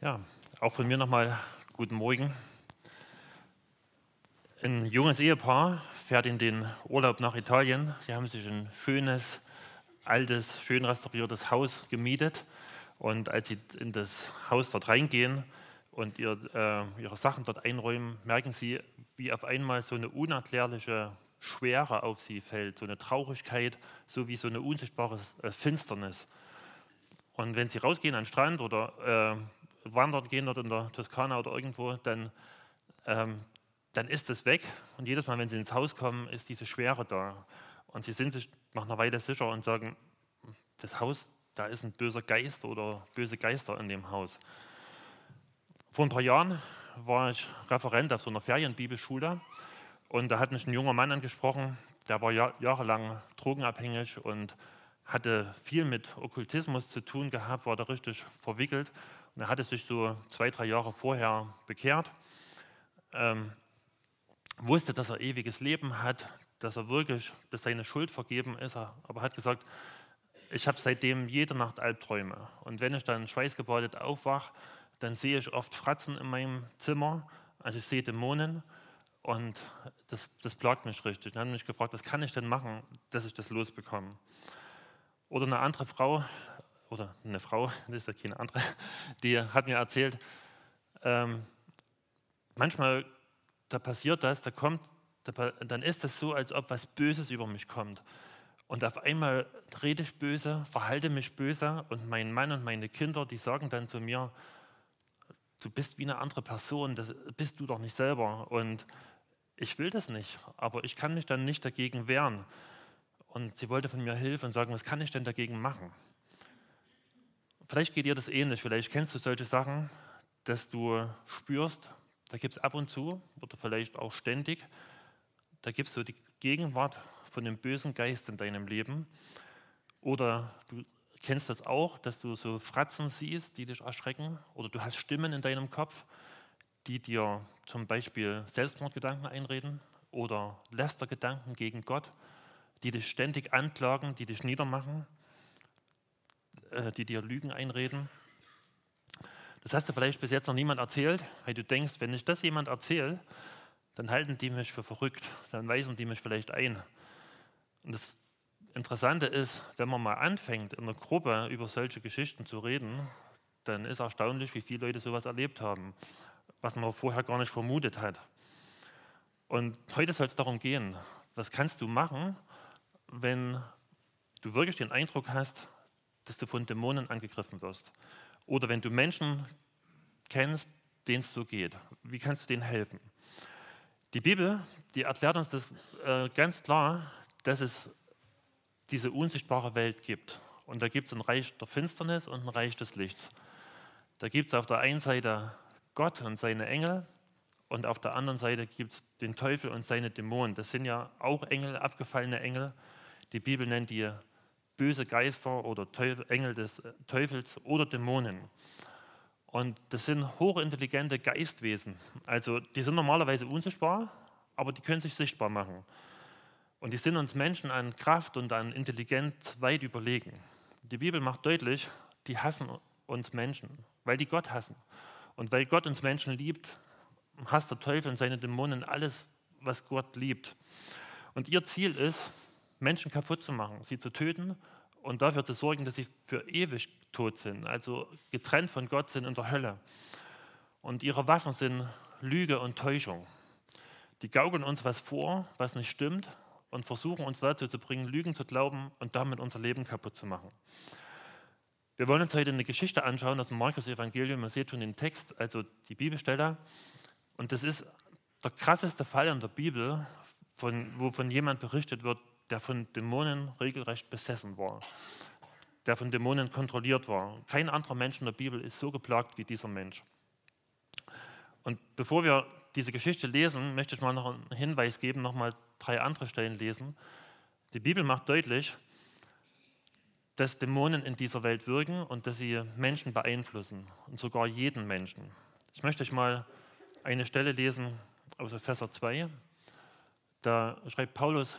Ja, auch von mir nochmal guten Morgen. Ein junges Ehepaar fährt in den Urlaub nach Italien. Sie haben sich ein schönes, altes, schön restauriertes Haus gemietet. Und als sie in das Haus dort reingehen und ihr, äh, ihre Sachen dort einräumen, merken sie, wie auf einmal so eine unerklärliche Schwere auf sie fällt, so eine Traurigkeit, so wie so eine unsichtbare äh, Finsternis. Und wenn sie rausgehen an den Strand oder äh, wandern gehen dort in der Toskana oder irgendwo, dann, ähm, dann ist es weg. Und jedes Mal, wenn sie ins Haus kommen, ist diese Schwere da. Und sie sind sich nach einer Weile sicher und sagen, das Haus, da ist ein böser Geist oder böse Geister in dem Haus. Vor ein paar Jahren war ich Referent auf so einer Ferienbibelschule und da hat mich ein junger Mann angesprochen, der war jahrelang drogenabhängig und hatte viel mit Okkultismus zu tun gehabt, war da richtig verwickelt und er hatte sich so zwei, drei Jahre vorher bekehrt, ähm, wusste, dass er ewiges Leben hat, dass er wirklich, dass seine Schuld vergeben ist, aber hat gesagt, ich habe seitdem jede Nacht Albträume. Und wenn ich dann schweißgebadet aufwache, dann sehe ich oft Fratzen in meinem Zimmer, also ich sehe Dämonen und das, das plagt mich richtig. Dann habe ich mich gefragt, was kann ich denn machen, dass ich das losbekomme? Oder eine andere Frau, oder eine Frau, das ist ja keine andere, die hat mir erzählt, ähm, manchmal, da passiert das, da kommt, da, dann ist das so, als ob was Böses über mich kommt. Und auf einmal rede ich böse, verhalte mich böse und mein Mann und meine Kinder, die sagen dann zu mir, du bist wie eine andere Person, das bist du doch nicht selber. Und ich will das nicht, aber ich kann mich dann nicht dagegen wehren. Und sie wollte von mir Hilfe und sagen, was kann ich denn dagegen machen? Vielleicht geht dir das ähnlich, vielleicht kennst du solche Sachen, dass du spürst, da gibt es ab und zu oder vielleicht auch ständig, da gibt es so die Gegenwart von dem bösen Geist in deinem Leben. Oder du kennst das auch, dass du so Fratzen siehst, die dich erschrecken. Oder du hast Stimmen in deinem Kopf, die dir zum Beispiel Selbstmordgedanken einreden oder Lästergedanken gegen Gott, die dich ständig anklagen, die dich niedermachen äh, die dir Lügen einreden. Das hast du vielleicht bis jetzt noch niemand erzählt, weil du denkst, wenn ich das jemand erzähle, dann halten die mich für verrückt, dann weisen die mich vielleicht ein. Und das Interessante ist, wenn man mal anfängt, in einer Gruppe über solche Geschichten zu reden, dann ist erstaunlich, wie viele Leute sowas erlebt haben, was man vorher gar nicht vermutet hat. Und heute soll es darum gehen, was kannst du machen, wenn du wirklich den Eindruck hast, dass du von Dämonen angegriffen wirst. Oder wenn du Menschen kennst, denen es so geht, wie kannst du denen helfen? Die Bibel, die erklärt uns das äh, ganz klar, dass es diese unsichtbare Welt gibt. Und da gibt es ein Reich der Finsternis und ein Reich des Lichts. Da gibt es auf der einen Seite Gott und seine Engel und auf der anderen Seite gibt es den Teufel und seine Dämonen. Das sind ja auch Engel, abgefallene Engel. Die Bibel nennt die böse Geister oder Teufel, Engel des äh, Teufels oder Dämonen. Und das sind hochintelligente Geistwesen. Also die sind normalerweise unsichtbar, aber die können sich sichtbar machen. Und die sind uns Menschen an Kraft und an Intelligenz weit überlegen. Die Bibel macht deutlich, die hassen uns Menschen, weil die Gott hassen. Und weil Gott uns Menschen liebt, hasst der Teufel und seine Dämonen alles, was Gott liebt. Und ihr Ziel ist, Menschen kaputt zu machen, sie zu töten und dafür zu sorgen, dass sie für ewig tot sind, also getrennt von Gott sind in der Hölle. Und ihre Waffen sind Lüge und Täuschung. Die gaukeln uns was vor, was nicht stimmt und versuchen uns dazu zu bringen, Lügen zu glauben und damit unser Leben kaputt zu machen. Wir wollen uns heute eine Geschichte anschauen aus dem Markus-Evangelium. Ihr seht schon den Text, also die Bibelstelle. Und das ist der krasseste Fall in der Bibel, von, wo von jemand berichtet wird, der von Dämonen regelrecht besessen war, der von Dämonen kontrolliert war. Kein anderer Mensch in der Bibel ist so geplagt wie dieser Mensch. Und bevor wir diese Geschichte lesen, möchte ich mal noch einen Hinweis geben, noch mal drei andere Stellen lesen. Die Bibel macht deutlich, dass Dämonen in dieser Welt wirken und dass sie Menschen beeinflussen und sogar jeden Menschen. Ich möchte euch mal eine Stelle lesen aus Epheser 2. Da schreibt Paulus,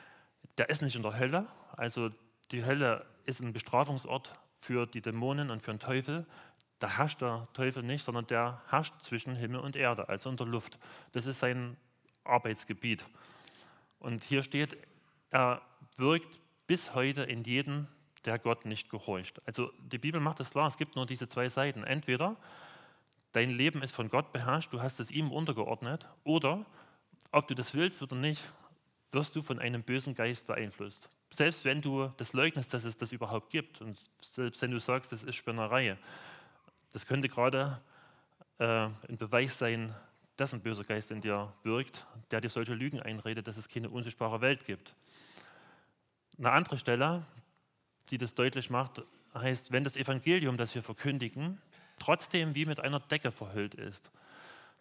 der ist nicht in der Hölle. Also die Hölle ist ein Bestrafungsort für die Dämonen und für den Teufel. Da herrscht der Teufel nicht, sondern der herrscht zwischen Himmel und Erde, also in der Luft. Das ist sein Arbeitsgebiet. Und hier steht, er wirkt bis heute in jedem der Gott nicht gehorcht. Also die Bibel macht es klar, es gibt nur diese zwei Seiten. Entweder dein Leben ist von Gott beherrscht, du hast es ihm untergeordnet, oder ob du das willst oder nicht, wirst du von einem bösen Geist beeinflusst. Selbst wenn du das leugnest, dass es das überhaupt gibt und selbst wenn du sagst, das ist Spinnerei, das könnte gerade äh, ein Beweis sein, dass ein böser Geist in dir wirkt, der dir solche Lügen einredet, dass es keine unsichtbare Welt gibt. Eine andere Stelle, die das deutlich macht, heißt, wenn das Evangelium, das wir verkündigen, trotzdem wie mit einer Decke verhüllt ist,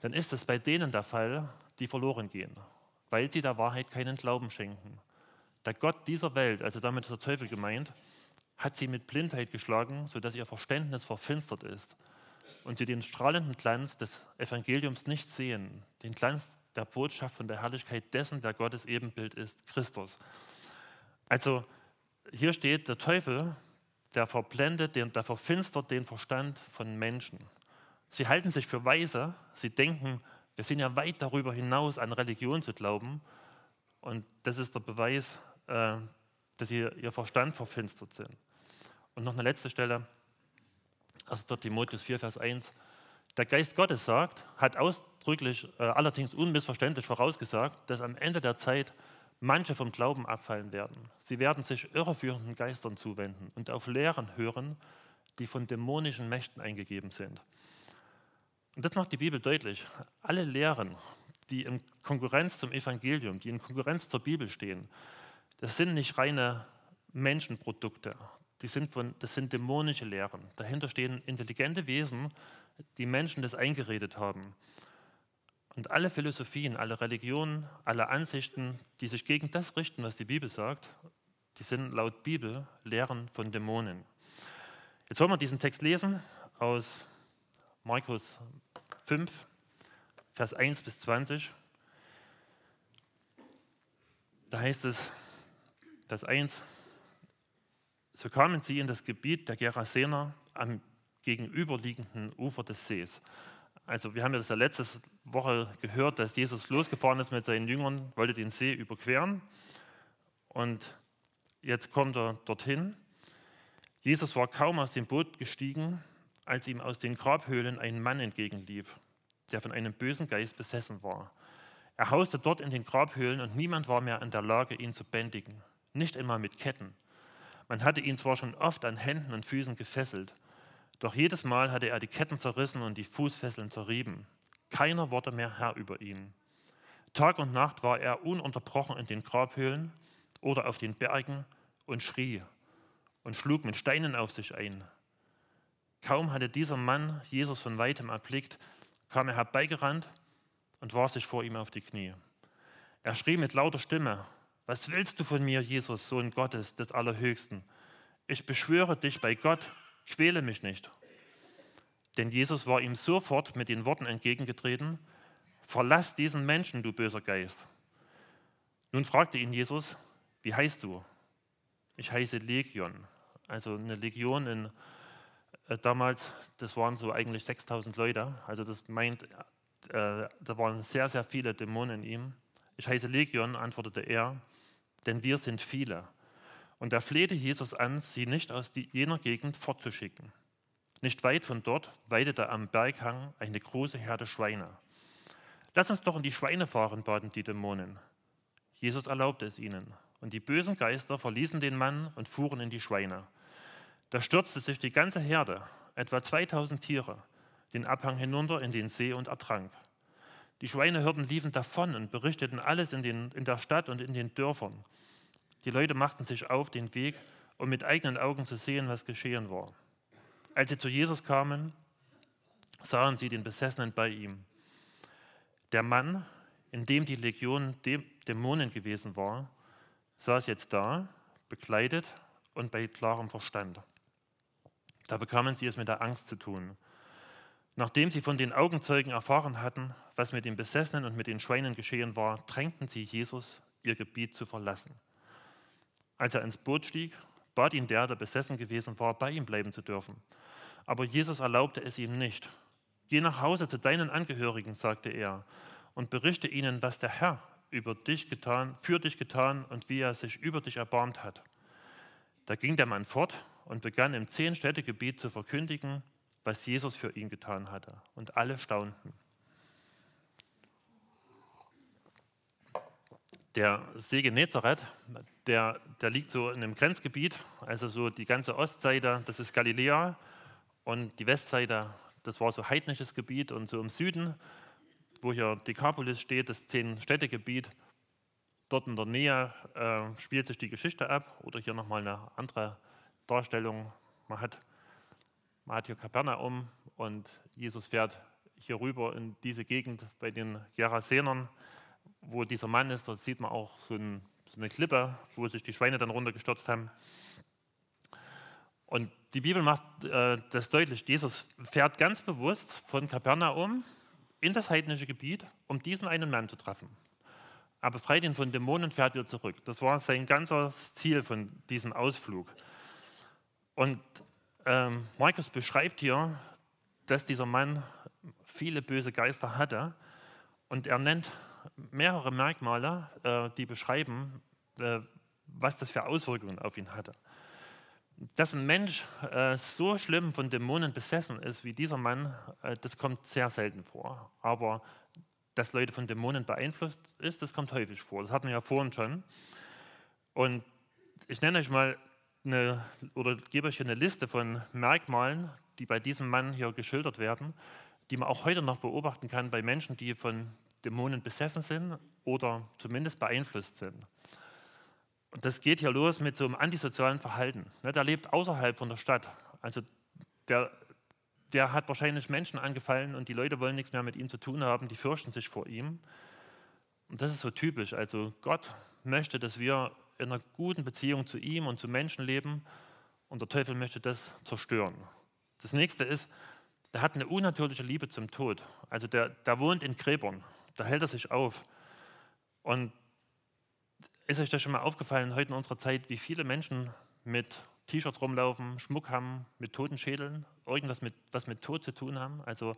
dann ist es bei denen der Fall, die verloren gehen, weil sie der Wahrheit keinen Glauben schenken. Der Gott dieser Welt, also damit ist der Teufel gemeint, hat sie mit Blindheit geschlagen, sodass ihr Verständnis verfinstert ist und sie den strahlenden Glanz des Evangeliums nicht sehen, den Glanz der Botschaft von der Herrlichkeit dessen, der Gottes Ebenbild ist, Christus. Also hier steht, der Teufel, der verblendet, der verfinstert den Verstand von Menschen. Sie halten sich für weise, sie denken, wir sind ja weit darüber hinaus, an Religion zu glauben. Und das ist der Beweis, äh, dass sie ihr Verstand verfinstert sind. Und noch eine letzte Stelle, 1. Timotheus 4, Vers 1. Der Geist Gottes sagt, hat ausdrücklich, äh, allerdings unmissverständlich vorausgesagt, dass am Ende der Zeit manche vom Glauben abfallen werden. Sie werden sich irreführenden Geistern zuwenden und auf Lehren hören, die von dämonischen Mächten eingegeben sind. Und das macht die Bibel deutlich. Alle Lehren, die in Konkurrenz zum Evangelium, die in Konkurrenz zur Bibel stehen, das sind nicht reine Menschenprodukte. Die sind von, das sind dämonische Lehren. Dahinter stehen intelligente Wesen, die Menschen das eingeredet haben. Und alle Philosophien, alle Religionen, alle Ansichten, die sich gegen das richten, was die Bibel sagt, die sind laut Bibel Lehren von Dämonen. Jetzt wollen wir diesen Text lesen aus Markus 5, Vers 1 bis 20. Da heißt es, Vers 1, so kamen sie in das Gebiet der Gerasener am gegenüberliegenden Ufer des Sees. Also wir haben ja das ja letzte Woche gehört, dass Jesus losgefahren ist mit seinen Jüngern, wollte den See überqueren und jetzt kommt er dorthin. Jesus war kaum aus dem Boot gestiegen, als ihm aus den Grabhöhlen ein Mann entgegenlief, der von einem bösen Geist besessen war. Er hauste dort in den Grabhöhlen und niemand war mehr in der Lage, ihn zu bändigen, nicht einmal mit Ketten. Man hatte ihn zwar schon oft an Händen und Füßen gefesselt, doch jedes Mal hatte er die Ketten zerrissen und die Fußfesseln zerrieben. Keiner wurde mehr Herr über ihn. Tag und Nacht war er ununterbrochen in den Grabhöhlen oder auf den Bergen und schrie und schlug mit Steinen auf sich ein. Kaum hatte dieser Mann Jesus von weitem erblickt, kam er herbeigerannt und warf sich vor ihm auf die Knie. Er schrie mit lauter Stimme, was willst du von mir, Jesus, Sohn Gottes, des Allerhöchsten? Ich beschwöre dich bei Gott, quäle mich nicht. Denn Jesus war ihm sofort mit den Worten entgegengetreten, verlass diesen Menschen, du böser Geist. Nun fragte ihn Jesus, wie heißt du? Ich heiße Legion. Also eine Legion in, damals, das waren so eigentlich 6000 Leute. Also das meint, äh, da waren sehr, sehr viele Dämonen in ihm. Ich heiße Legion, antwortete er, denn wir sind viele. Und er flehte Jesus an, sie nicht aus jener Gegend fortzuschicken. Nicht weit von dort weidete am Berghang eine große Herde Schweine. Lass uns doch in die Schweine fahren, baten die Dämonen. Jesus erlaubte es ihnen. Und die bösen Geister verließen den Mann und fuhren in die Schweine. Da stürzte sich die ganze Herde, etwa 2000 Tiere, den Abhang hinunter in den See und ertrank. Die Schweinehirten liefen davon und berichteten alles in, den, in der Stadt und in den Dörfern. Die Leute machten sich auf den Weg, um mit eigenen Augen zu sehen, was geschehen war. Als sie zu Jesus kamen, sahen sie den Besessenen bei ihm. Der Mann, in dem die Legion Dämonen gewesen war, saß jetzt da, bekleidet und bei klarem Verstand. Da bekamen sie es mit der Angst zu tun. Nachdem sie von den Augenzeugen erfahren hatten, was mit den Besessenen und mit den Schweinen geschehen war, drängten sie Jesus, ihr Gebiet zu verlassen. Als er ins Boot stieg, bat ihn der, der besessen gewesen war, bei ihm bleiben zu dürfen. Aber Jesus erlaubte es ihm nicht. Geh nach Hause zu deinen Angehörigen, sagte er, und berichte ihnen, was der Herr über dich getan, für dich getan und wie er sich über dich erbarmt hat. Da ging der Mann fort und begann im Zehn-Städtegebiet zu verkündigen, was Jesus für ihn getan hatte. Und alle staunten. Der See Genezareth, der, der liegt so in einem Grenzgebiet, also so die ganze Ostseite, das ist Galiläa, und die Westseite, das war so heidnisches Gebiet, und so im Süden, wo hier Dekapolis steht, das Zehn-Städtegebiet, dort in der Nähe äh, spielt sich die Geschichte ab, oder hier nochmal eine andere Darstellung. Man hat, man hier Kapernaum und Jesus fährt hier rüber in diese Gegend bei den Gerasenern wo dieser Mann ist, dort sieht man auch so, ein, so eine Klippe, wo sich die Schweine dann runtergestürzt haben. Und die Bibel macht äh, das deutlich. Jesus fährt ganz bewusst von Kapernaum in das heidnische Gebiet, um diesen einen Mann zu treffen. Aber befreit ihn von Dämonen, fährt wieder zurück. Das war sein ganzes Ziel von diesem Ausflug. Und ähm, Markus beschreibt hier, dass dieser Mann viele böse Geister hatte. Und er nennt mehrere Merkmale, äh, die beschreiben, äh, was das für Auswirkungen auf ihn hatte. Dass ein Mensch äh, so schlimm von Dämonen besessen ist wie dieser Mann, das kommt sehr selten vor. Aber dass Leute von Dämonen beeinflusst ist, das kommt häufig vor. Das hatten wir ja vorhin schon. Und ich nenne euch mal eine, oder gebe euch eine Liste von Merkmalen, die bei diesem Mann hier geschildert werden, die man auch heute noch beobachten kann bei Menschen, die von Dämonen besessen sind oder zumindest beeinflusst sind. Und das geht hier los mit so einem antisozialen Verhalten. Ne, der lebt außerhalb von der Stadt. Also der, der hat wahrscheinlich Menschen angefallen und die Leute wollen nichts mehr mit ihm zu tun haben, die fürchten sich vor ihm. Und das ist so typisch. Also Gott möchte, dass wir in einer guten Beziehung zu ihm und zu Menschen leben und der Teufel möchte das zerstören. Das nächste ist, der hat eine unnatürliche Liebe zum Tod. Also der, der wohnt in Gräbern da hält er sich auf. Und ist euch das schon mal aufgefallen, heute in unserer Zeit, wie viele Menschen mit T-Shirts rumlaufen, Schmuck haben, mit toten Schädeln, irgendwas mit, was mit Tod zu tun haben? Also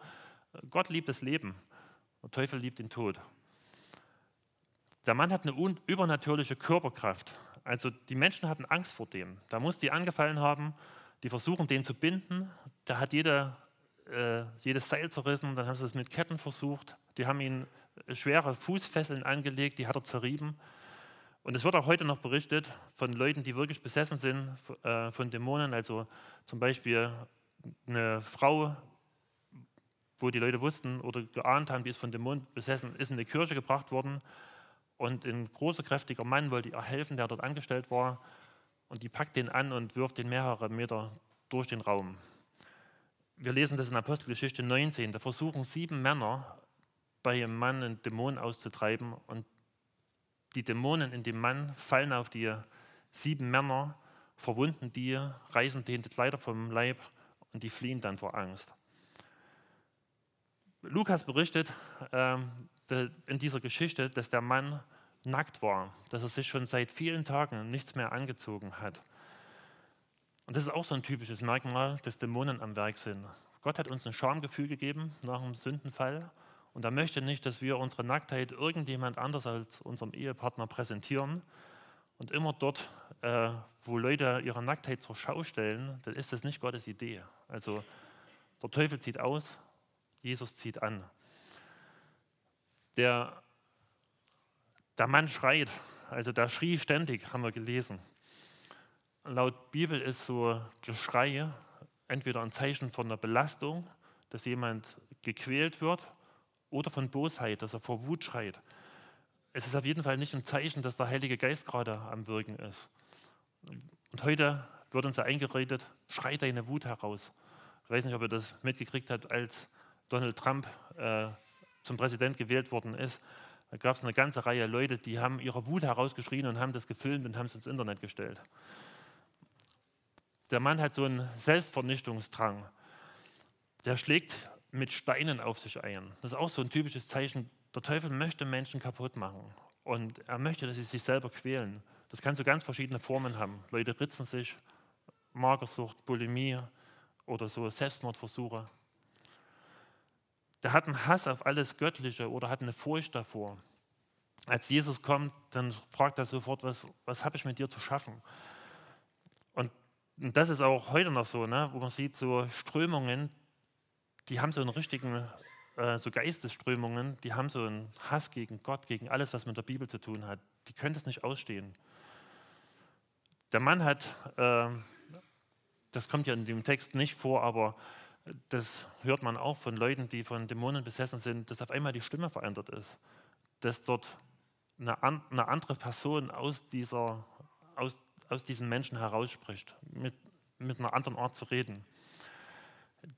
Gott liebt das Leben, der Teufel liebt den Tod. Der Mann hat eine übernatürliche Körperkraft. Also die Menschen hatten Angst vor dem. Da muss die angefallen haben, die versuchen, den zu binden. Da hat jeder, äh, jedes Seil zerrissen, dann haben sie es mit Ketten versucht. Die haben ihn schwere Fußfesseln angelegt, die hat er zerrieben. Und es wird auch heute noch berichtet von Leuten, die wirklich besessen sind äh, von Dämonen. Also zum Beispiel eine Frau, wo die Leute wussten oder geahnt haben, die ist von Dämonen besessen, ist in die Kirche gebracht worden. Und ein großer, kräftiger Mann wollte ihr helfen, der dort angestellt war. Und die packt den an und wirft den mehrere Meter durch den Raum. Wir lesen das in Apostelgeschichte 19. Da versuchen sieben Männer bei einem Mann einen Dämon auszutreiben und die Dämonen in dem Mann fallen auf die sieben Männer, verwunden die, reißen denen die Kleider vom Leib und die fliehen dann vor Angst. Lukas berichtet äh, in dieser Geschichte, dass der Mann nackt war, dass er sich schon seit vielen Tagen nichts mehr angezogen hat. Und das ist auch so ein typisches Merkmal, dass Dämonen am Werk sind. Gott hat uns ein Schamgefühl gegeben nach dem Sündenfall und er möchte nicht, dass wir unsere Nacktheit irgendjemand anders als unserem Ehepartner präsentieren. Und immer dort, äh, wo Leute ihre Nacktheit zur Schau stellen, dann ist das nicht Gottes Idee. Also der Teufel zieht aus, Jesus zieht an. Der, der Mann schreit, also der schrie ständig, haben wir gelesen. Laut Bibel ist so Geschrei entweder ein Zeichen von einer Belastung, dass jemand gequält wird oder von Bosheit, dass er vor Wut schreit. Es ist auf jeden Fall nicht ein Zeichen, dass der Heilige Geist gerade am Wirken ist. Und heute wird uns ja eingeredet, schrei deine Wut heraus. Ich weiß nicht, ob ihr das mitgekriegt habt, als Donald Trump äh, zum Präsident gewählt worden ist, da gab es eine ganze Reihe Leute, die haben ihre Wut herausgeschrien und haben das gefilmt und haben es ins Internet gestellt. Der Mann hat so einen Selbstvernichtungsdrang. Der schlägt mit Steinen auf sich ein. Das ist auch so ein typisches Zeichen. Der Teufel möchte Menschen kaputt machen. Und er möchte, dass sie sich selber quälen. Das kann so ganz verschiedene Formen haben. Leute ritzen sich, Magersucht, Bulimie oder so Selbstmordversuche. Der hat einen Hass auf alles Göttliche oder hat eine Furcht davor. Als Jesus kommt, dann fragt er sofort, was, was habe ich mit dir zu schaffen? Und das ist auch heute noch so, ne, wo man sieht, so Strömungen, die haben so einen richtigen, äh, so Geistesströmungen, die haben so einen Hass gegen Gott, gegen alles, was mit der Bibel zu tun hat. Die können das nicht ausstehen. Der Mann hat, äh, das kommt ja in dem Text nicht vor, aber das hört man auch von Leuten, die von Dämonen besessen sind, dass auf einmal die Stimme verändert ist. Dass dort eine, eine andere Person aus, dieser, aus aus diesem Menschen herausspricht, mit, mit einer anderen Art zu reden.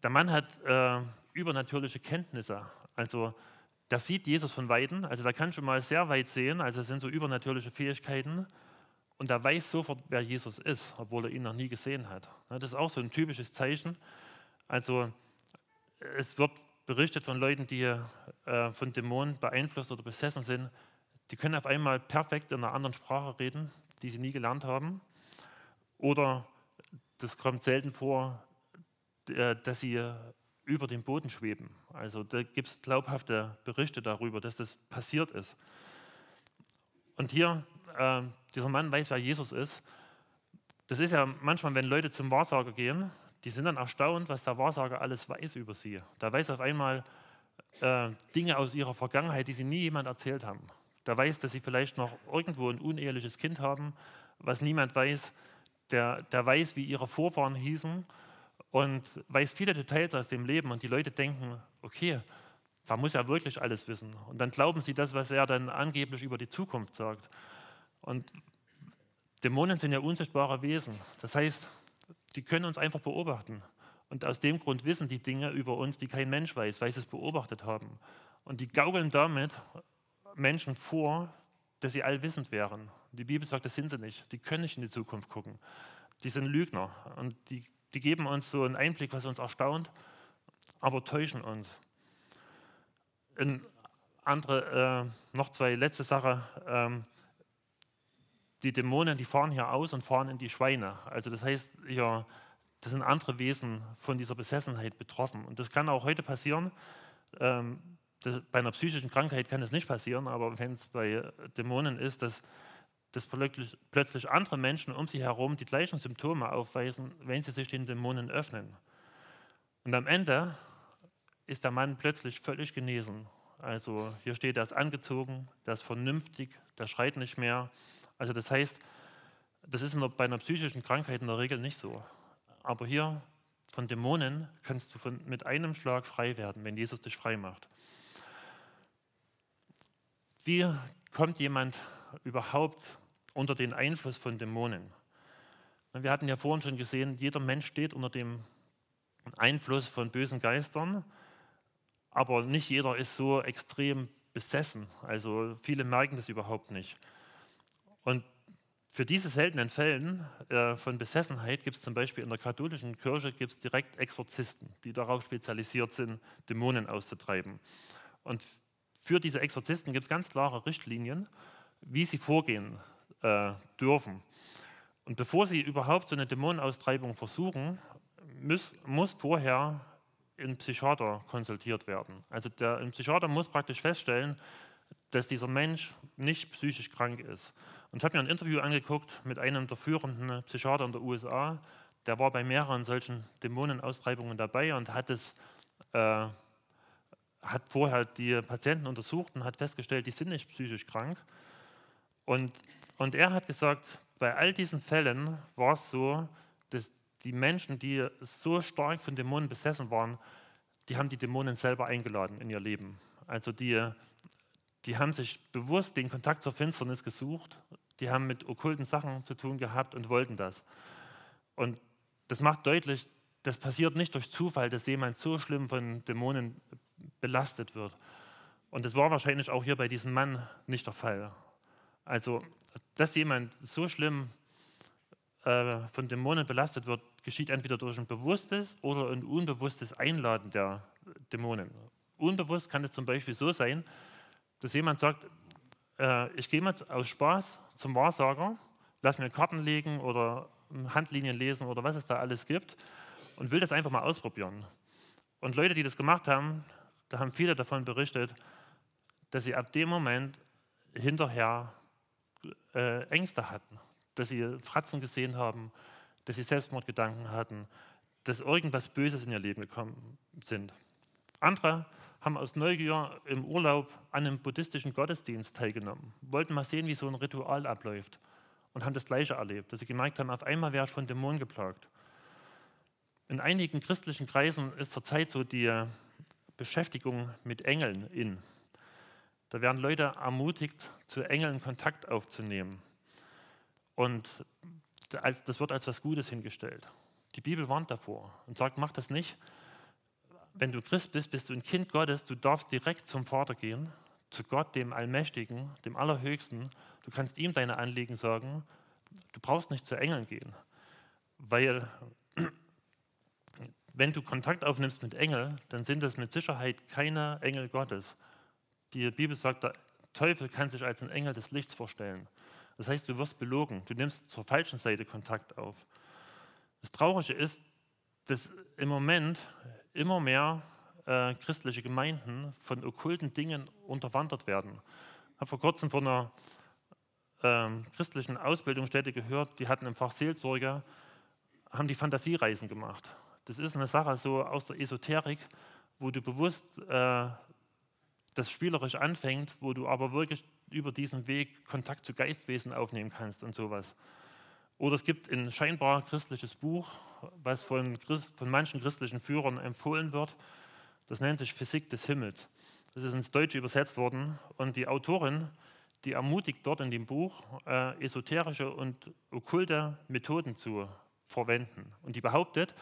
Der Mann hat äh, übernatürliche Kenntnisse. Also der sieht Jesus von Weitem, also der kann schon mal sehr weit sehen, also es sind so übernatürliche Fähigkeiten. Und er weiß sofort, wer Jesus ist, obwohl er ihn noch nie gesehen hat. Das ist auch so ein typisches Zeichen. Also es wird berichtet von Leuten, die äh, von Dämonen beeinflusst oder besessen sind, die können auf einmal perfekt in einer anderen Sprache reden, die sie nie gelernt haben. Oder das kommt selten vor, äh, dass sie über dem Boden schweben. Also da gibt es glaubhafte Berichte darüber, dass das passiert ist. Und hier, äh, dieser Mann weiß, wer Jesus ist. Das ist ja manchmal, wenn Leute zum Wahrsager gehen, die sind dann erstaunt, was der Wahrsager alles weiß über sie. Da weiß auf einmal äh, Dinge aus ihrer Vergangenheit, die sie nie jemand erzählt haben. Der weiß, dass sie vielleicht noch irgendwo ein uneheliches Kind haben, was niemand weiß. Der, der weiß, wie ihre Vorfahren hießen und weiß viele Details aus dem Leben. Und die Leute denken, okay, da muss er wirklich alles wissen. Und dann glauben sie das, was er dann angeblich über die Zukunft sagt. Und Dämonen sind ja unsichtbare Wesen. Das heißt, die können uns einfach beobachten. Und aus dem Grund wissen die Dinge über uns, die kein Mensch weiß, weil sie es beobachtet haben. Und die gaukeln damit Menschen vor, dass sie allwissend wären. Die Bibel sagt, das sind sie nicht. Die können nicht in die Zukunft gucken. Die sind Lügner und die, die geben uns so einen Einblick, was uns erstaunt, aber täuschen uns. Eine andere, äh, noch zwei letzte Sachen. Ähm, die Dämonen, die fahren hier aus und fahren in die Schweine. Also das heißt, ja, das sind andere Wesen von dieser Besessenheit betroffen. Und das kann auch heute passieren. Ähm, das, bei einer psychischen Krankheit kann das nicht passieren, aber wenn es bei Dämonen ist, dass, dass plötzlich, plötzlich andere Menschen um sie herum die gleichen Symptome aufweisen, wenn sie sich den Dämonen öffnen. Und am Ende ist der Mann plötzlich völlig genesen. Also hier steht, er ist angezogen, der ist vernünftig, der schreit nicht mehr. Also das heißt, das ist bei einer psychischen Krankheit in der Regel nicht so. Aber hier von Dämonen kannst du von, mit einem Schlag frei werden, wenn Jesus dich frei macht. Wie kommt jemand überhaupt unter den Einfluss von Dämonen? Wir hatten ja vorhin schon gesehen, jeder Mensch steht unter dem Einfluss von bösen Geistern, aber nicht jeder ist so extrem besessen. Also viele merken das überhaupt nicht. Und für diese seltenen Fälle äh, von Besessenheit gibt es zum Beispiel in der katholischen Kirche gibt's direkt Exorzisten, die darauf spezialisiert sind, Dämonen auszutreiben. Und für diese Exorzisten gibt es ganz klare Richtlinien, wie sie vorgehen äh, dürfen. Und bevor sie überhaupt so eine Dämonenaustreibung versuchen, muss, muss vorher ein Psychiater konsultiert werden. Also der, ein Psychiater muss praktisch feststellen, dass dieser Mensch nicht psychisch krank ist. Und ich habe mir ein Interview angeguckt mit einem der führenden Psychiater in der USA. Der war bei mehreren solchen Dämonenaustreibungen dabei und hat es äh, hat vorher die Patienten untersucht und hat festgestellt, die sind nicht psychisch krank. Und, und er hat gesagt, bei all diesen Fällen war es so, dass die Menschen, die so stark von Dämonen besessen waren, die haben die Dämonen selber eingeladen in ihr Leben. Also die, die haben sich bewusst den Kontakt zur Finsternis gesucht, die haben mit okkulten Sachen zu tun gehabt und wollten das. Und das macht deutlich, das passiert nicht durch Zufall, dass jemand so schlimm von Dämonen belastet wird. Und das war wahrscheinlich auch hier bei diesem Mann nicht der Fall. Also, dass jemand so schlimm äh, von Dämonen belastet wird, geschieht entweder durch ein bewusstes oder ein unbewusstes Einladen der Dämonen. Unbewusst kann es zum Beispiel so sein, dass jemand sagt, äh, ich gehe mal aus Spaß zum Wahrsager, lass mir Karten legen oder Handlinien lesen oder was es da alles gibt und will das einfach mal ausprobieren. Und Leute, die das gemacht haben, da haben viele davon berichtet, dass sie ab dem Moment hinterher äh, Ängste hatten, dass sie Fratzen gesehen haben, dass sie Selbstmordgedanken hatten, dass irgendwas Böses in ihr Leben gekommen sind. Andere haben aus Neugier im Urlaub an einem buddhistischen Gottesdienst teilgenommen, wollten mal sehen, wie so ein Ritual abläuft und haben das Gleiche erlebt, dass sie gemerkt haben, auf einmal wäre ich von Dämonen geplagt. In einigen christlichen Kreisen ist zurzeit so die Beschäftigung mit Engeln in. Da werden Leute ermutigt, zu Engeln Kontakt aufzunehmen. Und das wird als was Gutes hingestellt. Die Bibel warnt davor und sagt, mach das nicht. Wenn du Christ bist, bist du ein Kind Gottes, du darfst direkt zum Vater gehen, zu Gott, dem Allmächtigen, dem Allerhöchsten. Du kannst ihm deine Anliegen sagen. Du brauchst nicht zu Engeln gehen, weil wenn du Kontakt aufnimmst mit Engeln, dann sind das mit Sicherheit keine Engel Gottes. Die Bibel sagt, der Teufel kann sich als ein Engel des Lichts vorstellen. Das heißt, du wirst belogen, du nimmst zur falschen Seite Kontakt auf. Das Traurige ist, dass im Moment immer mehr äh, christliche Gemeinden von okkulten Dingen unterwandert werden. Ich habe vor kurzem von einer äh, christlichen Ausbildungsstätte gehört, die hatten im Fach Seelsorge, haben die Fantasiereisen gemacht. Das ist eine Sache so aus der Esoterik, wo du bewusst äh, das spielerisch anfängt, wo du aber wirklich über diesen Weg Kontakt zu Geistwesen aufnehmen kannst und sowas. Oder es gibt ein scheinbar christliches Buch, was von, Christ, von manchen christlichen Führern empfohlen wird. Das nennt sich Physik des Himmels. Das ist ins Deutsche übersetzt worden und die Autorin, die ermutigt dort in dem Buch, äh, esoterische und okkulte Methoden zu verwenden. Und die behauptet,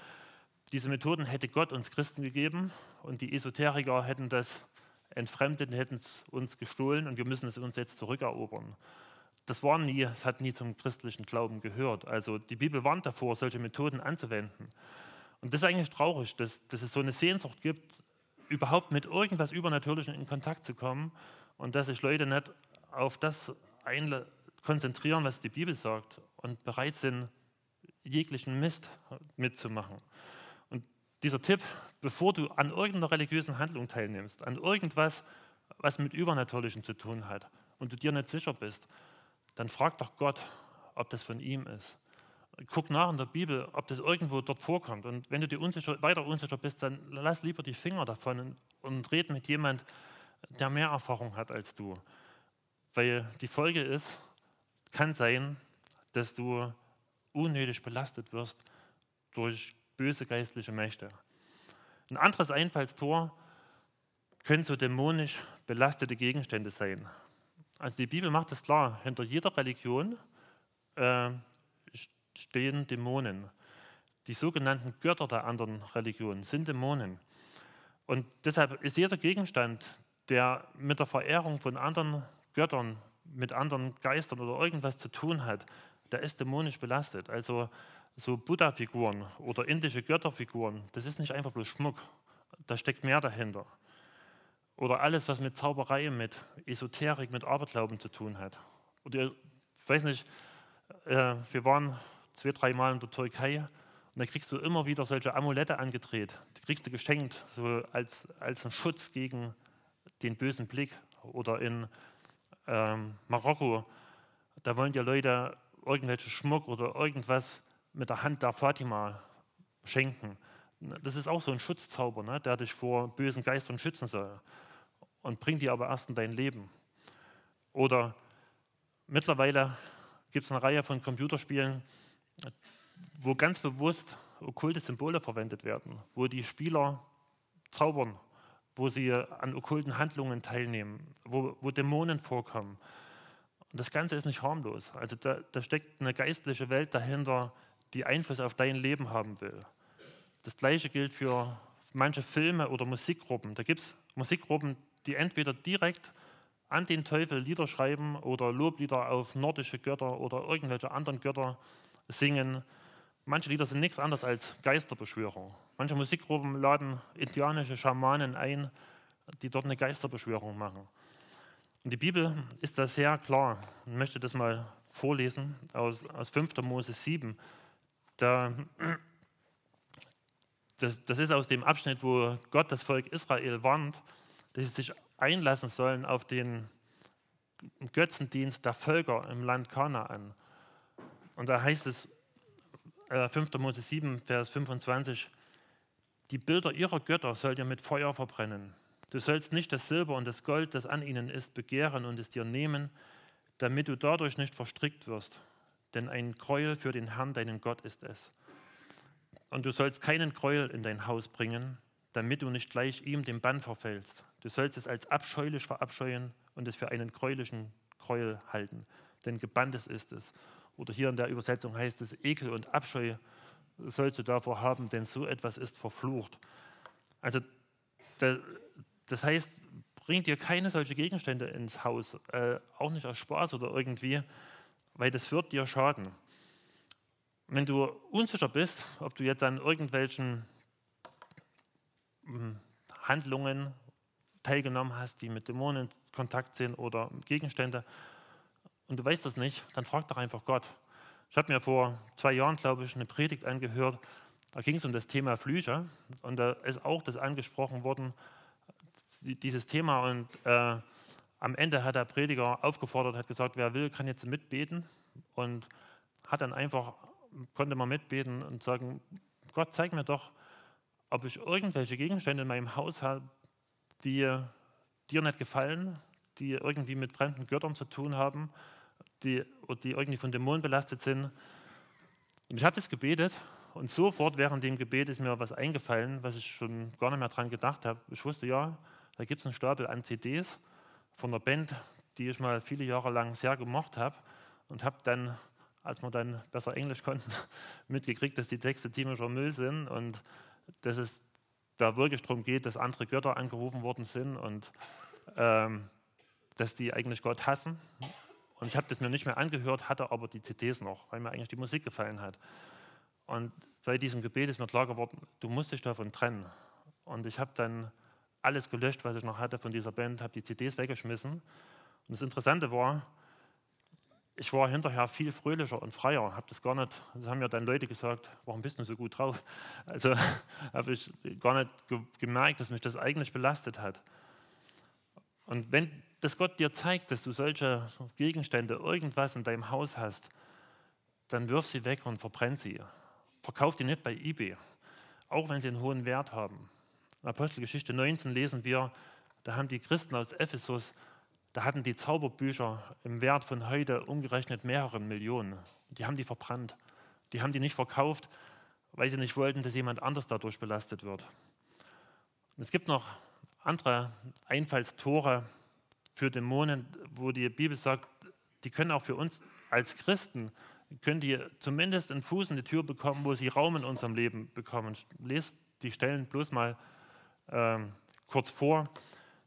diese Methoden hätte Gott uns Christen gegeben und die Esoteriker hätten das Entfremdeten hätten es uns gestohlen und wir müssen es uns jetzt zurückerobern. Das war nie, es hat nie zum christlichen Glauben gehört. Also die Bibel warnt davor, solche Methoden anzuwenden. Und das ist eigentlich traurig, dass, dass es so eine Sehnsucht gibt, überhaupt mit irgendwas Übernatürlichem in Kontakt zu kommen und dass sich Leute nicht auf das konzentrieren, was die Bibel sagt und bereit sind, jeglichen Mist mitzumachen dieser Tipp, bevor du an irgendeiner religiösen Handlung teilnimmst, an irgendwas, was mit Übernatürlichem zu tun hat und du dir nicht sicher bist, dann frag doch Gott, ob das von ihm ist. Guck nach in der Bibel, ob das irgendwo dort vorkommt. Und wenn du dir unsicher, weiter unsicher bist, dann lass lieber die Finger davon und, und red mit jemand, der mehr Erfahrung hat als du. Weil die Folge ist, kann sein, dass du unnötig belastet wirst durch böse geistliche Mächte. Ein anderes Einfallstor können so dämonisch belastete Gegenstände sein. Also die Bibel macht es klar, hinter jeder Religion äh, stehen Dämonen. Die sogenannten Götter der anderen Religionen sind Dämonen. Und deshalb ist jeder Gegenstand, der mit der Verehrung von anderen Göttern, mit anderen Geistern oder irgendwas zu tun hat, der ist dämonisch belastet. Also so Buddha-Figuren oder indische Götterfiguren, das ist nicht einfach bloß Schmuck, da steckt mehr dahinter. Oder alles, was mit Zauberei, mit Esoterik, mit Aberglauben zu tun hat. Oder ich weiß nicht, äh, wir waren zwei, drei Mal in der Türkei und da kriegst du immer wieder solche Amulette angedreht. Die kriegst du geschenkt, so als, als ein Schutz gegen den bösen Blick. Oder in ähm, Marokko, da wollen dir Leute irgendwelche Schmuck oder irgendwas mit der Hand der Fatima schenken. Das ist auch so ein Schutzzauber, ne, der dich vor bösen Geistern schützen soll und bringt dir aber erst in dein Leben. Oder mittlerweile gibt es eine Reihe von Computerspielen, wo ganz bewusst okkulte Symbole verwendet werden, wo die Spieler zaubern, wo sie an okkulten Handlungen teilnehmen, wo, wo Dämonen vorkommen. Und das Ganze ist nicht harmlos. Also da, da steckt eine geistliche Welt dahinter, die Einfluss auf dein Leben haben will. Das gleiche gilt für manche Filme oder Musikgruppen. Da gibt es Musikgruppen, die entweder direkt an den Teufel Lieder schreiben oder Loblieder auf nordische Götter oder irgendwelche anderen Götter singen. Manche Lieder sind nichts anderes als Geisterbeschwörung. Manche Musikgruppen laden indianische Schamanen ein, die dort eine Geisterbeschwörung machen. Und die Bibel ist da sehr klar. Ich möchte das mal vorlesen aus, aus 5. Mose 7. Da, das, das ist aus dem Abschnitt, wo Gott das Volk Israel warnt, dass sie sich einlassen sollen auf den Götzendienst der Völker im Land Kanaan. Und da heißt es, äh, 5. Mose 7, Vers 25, die Bilder ihrer Götter sollt ihr mit Feuer verbrennen. Du sollst nicht das Silber und das Gold, das an ihnen ist, begehren und es dir nehmen, damit du dadurch nicht verstrickt wirst. Denn ein Gräuel für den Herrn, deinen Gott, ist es. Und du sollst keinen Gräuel in dein Haus bringen, damit du nicht gleich ihm den Bann verfällst. Du sollst es als abscheulich verabscheuen und es für einen gräulichen Gräuel halten, denn gebanntes ist es. Oder hier in der Übersetzung heißt es, Ekel und Abscheu sollst du davor haben, denn so etwas ist verflucht. Also das heißt, bring dir keine solche Gegenstände ins Haus, äh, auch nicht aus Spaß oder irgendwie, weil das wird dir schaden. Wenn du unsicher bist, ob du jetzt an irgendwelchen hm, Handlungen teilgenommen hast, die mit Dämonen in Kontakt sind oder Gegenstände, und du weißt das nicht, dann frag doch einfach Gott. Ich habe mir vor zwei Jahren, glaube ich, eine Predigt angehört, da ging es um das Thema Flüche und da ist auch das angesprochen worden, dieses Thema. Und äh, am Ende hat der Prediger aufgefordert, hat gesagt, wer will, kann jetzt mitbeten. Und hat dann einfach, konnte man mitbeten und sagen, Gott, zeig mir doch, ob ich irgendwelche Gegenstände in meinem Haus habe, die dir nicht gefallen, die irgendwie mit fremden Göttern zu tun haben, die, die irgendwie von Dämonen belastet sind. Und ich habe das gebetet und sofort während dem Gebet ist mir was eingefallen, was ich schon gar nicht mehr dran gedacht habe. Ich wusste, ja, da gibt es einen Stapel an CDs von einer Band, die ich mal viele Jahre lang sehr gemocht habe und habe dann, als wir dann besser Englisch konnten, mitgekriegt, dass die Texte ziemlicher Müll sind und dass es da wirklich darum geht, dass andere Götter angerufen worden sind und ähm, dass die eigentlich Gott hassen. Und ich habe das mir nicht mehr angehört, hatte aber die CDs noch, weil mir eigentlich die Musik gefallen hat. Und bei diesem Gebet ist mir klar geworden, du musst dich davon trennen. Und ich habe dann alles gelöscht, was ich noch hatte von dieser Band, habe die CDs weggeschmissen. Und das Interessante war, ich war hinterher viel fröhlicher und freier. Habe das gar nicht, das haben mir dann Leute gesagt, warum bist du so gut drauf? Also habe ich gar nicht gemerkt, dass mich das eigentlich belastet hat. Und wenn das Gott dir zeigt, dass du solche Gegenstände, irgendwas in deinem Haus hast, dann wirf sie weg und verbrenn sie. Verkauf die nicht bei eBay, auch wenn sie einen hohen Wert haben. In Apostelgeschichte 19 lesen wir, da haben die Christen aus Ephesus, da hatten die Zauberbücher im Wert von heute umgerechnet mehreren Millionen. Die haben die verbrannt. Die haben die nicht verkauft, weil sie nicht wollten, dass jemand anders dadurch belastet wird. Es gibt noch andere Einfallstore für Dämonen, wo die Bibel sagt, die können auch für uns als Christen, können die zumindest einen Fuß in die Tür bekommen, wo sie Raum in unserem Leben bekommen. Lest die Stellen bloß mal ähm, kurz vor.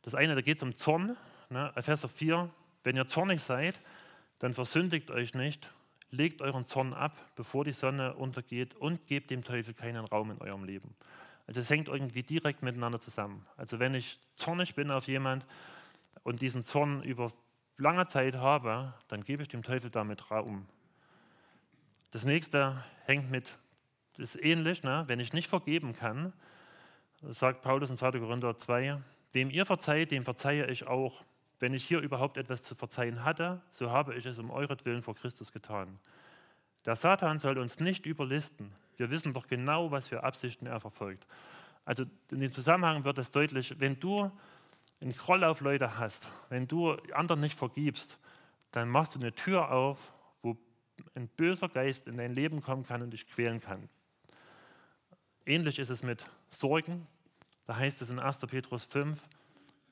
Das eine, da geht es um Zorn, ne? Epheser 4. Wenn ihr zornig seid, dann versündigt euch nicht, legt euren Zorn ab, bevor die Sonne untergeht und gebt dem Teufel keinen Raum in eurem Leben. Also es hängt irgendwie direkt miteinander zusammen. Also wenn ich zornig bin auf jemand und diesen Zorn über lange Zeit habe, dann gebe ich dem Teufel damit Raum. Das nächste hängt mit, das ist ähnlich, ne? wenn ich nicht vergeben kann, sagt Paulus in 2. Korinther 2, dem ihr verzeiht, dem verzeihe ich auch. Wenn ich hier überhaupt etwas zu verzeihen hatte, so habe ich es um euretwillen vor Christus getan. Der Satan soll uns nicht überlisten. Wir wissen doch genau, was für Absichten er verfolgt. Also in dem Zusammenhang wird es deutlich, wenn du einen Groll auf Leute hast, wenn du anderen nicht vergibst, dann machst du eine Tür auf, wo ein böser Geist in dein Leben kommen kann und dich quälen kann. Ähnlich ist es mit Sorgen. Da heißt es in 1. Petrus 5,